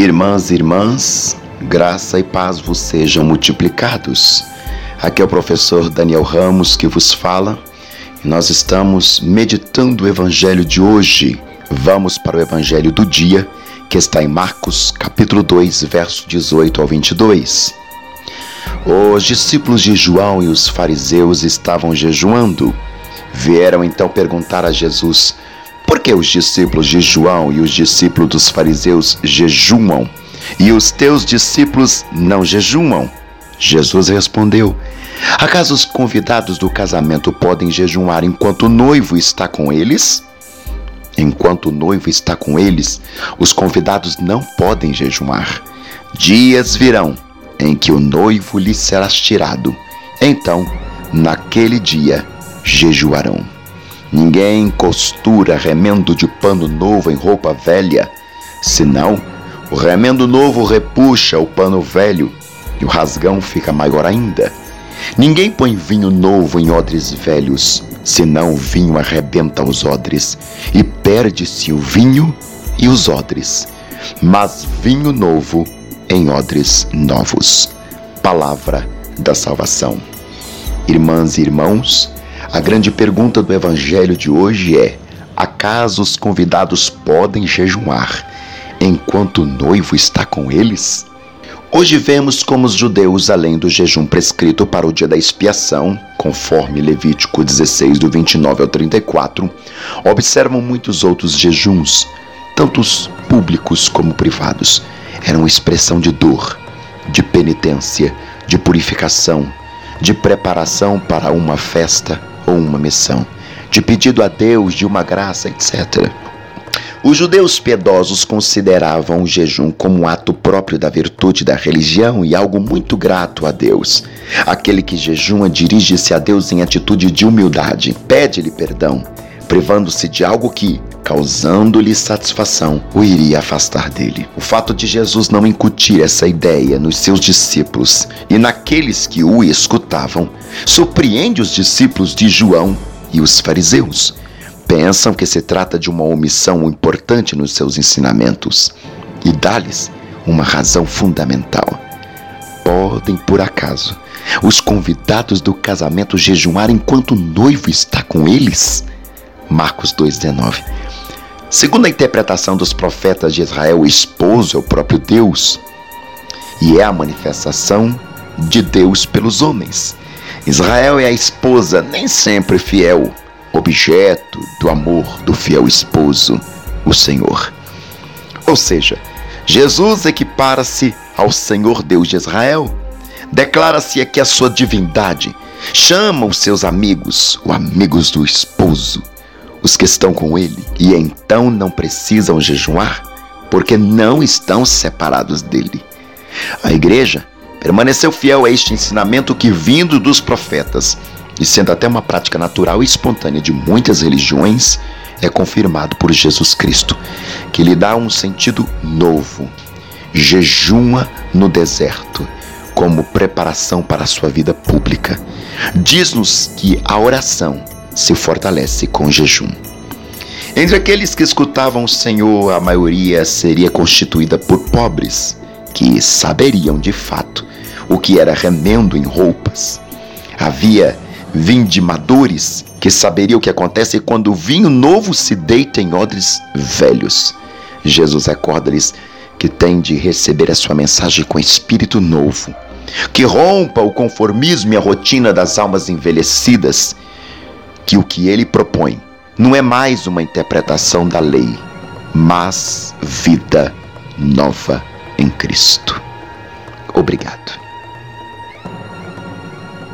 Irmãs e irmãs, graça e paz vos sejam multiplicados. Aqui é o professor Daniel Ramos que vos fala. Nós estamos meditando o evangelho de hoje. Vamos para o evangelho do dia, que está em Marcos, capítulo 2, verso 18 ao 22. Os discípulos de João e os fariseus estavam jejuando. Vieram então perguntar a Jesus: por que os discípulos de João e os discípulos dos fariseus jejuam e os teus discípulos não jejuam? Jesus respondeu: Acaso os convidados do casamento podem jejuar enquanto o noivo está com eles? Enquanto o noivo está com eles, os convidados não podem jejuar. Dias virão em que o noivo lhes será tirado. Então, naquele dia, jejuarão. Ninguém costura remendo de pano novo em roupa velha, senão o remendo novo repuxa o pano velho e o rasgão fica maior ainda. Ninguém põe vinho novo em odres velhos, senão o vinho arrebenta os odres e perde-se o vinho e os odres. Mas vinho novo em odres novos. Palavra da salvação. Irmãs e irmãos, a grande pergunta do evangelho de hoje é: acaso os convidados podem jejuar enquanto o noivo está com eles? Hoje vemos como os judeus, além do jejum prescrito para o dia da expiação, conforme Levítico 16, do 29 ao 34, observam muitos outros jejuns, tanto públicos como privados. Eram expressão de dor, de penitência, de purificação, de preparação para uma festa ou uma missão, de pedido a Deus de uma graça, etc. Os judeus piedosos consideravam o jejum como um ato próprio da virtude da religião e algo muito grato a Deus. Aquele que jejuma dirige-se a Deus em atitude de humildade, pede-lhe perdão, privando-se de algo que, causando-lhe satisfação, o iria afastar dele. O fato de Jesus não incutir essa ideia nos seus discípulos e naqueles que o escutavam surpreende os discípulos de João e os fariseus. Pensam que se trata de uma omissão importante nos seus ensinamentos e dá-lhes uma razão fundamental. Podem, por acaso, os convidados do casamento jejuar enquanto o noivo está com eles? Marcos 2,19. Segundo a interpretação dos profetas de Israel, o esposo é o próprio Deus e é a manifestação de Deus pelos homens. Israel é a esposa, nem sempre fiel, objeto do amor do fiel esposo, o Senhor. Ou seja, Jesus equipara-se ao Senhor Deus de Israel, declara-se aqui a sua divindade, chama os seus amigos, os amigos do esposo, os que estão com ele, e então não precisam jejuar, porque não estão separados dele. A igreja permaneceu fiel a este ensinamento que, vindo dos profetas, e sendo até uma prática natural e espontânea de muitas religiões, é confirmado por Jesus Cristo, que lhe dá um sentido novo. Jejuma no deserto, como preparação para a sua vida pública. Diz-nos que a oração se fortalece com jejum. Entre aqueles que escutavam o Senhor, a maioria seria constituída por pobres, que saberiam de fato o que era remendo em roupas. Havia vindimadores que saberiam o que acontece quando o vinho novo se deita em odres velhos. Jesus recorda-lhes que tem de receber a sua mensagem com espírito novo, que rompa o conformismo e a rotina das almas envelhecidas, que o que ele propõe não é mais uma interpretação da lei, mas vida nova em Cristo. Obrigado.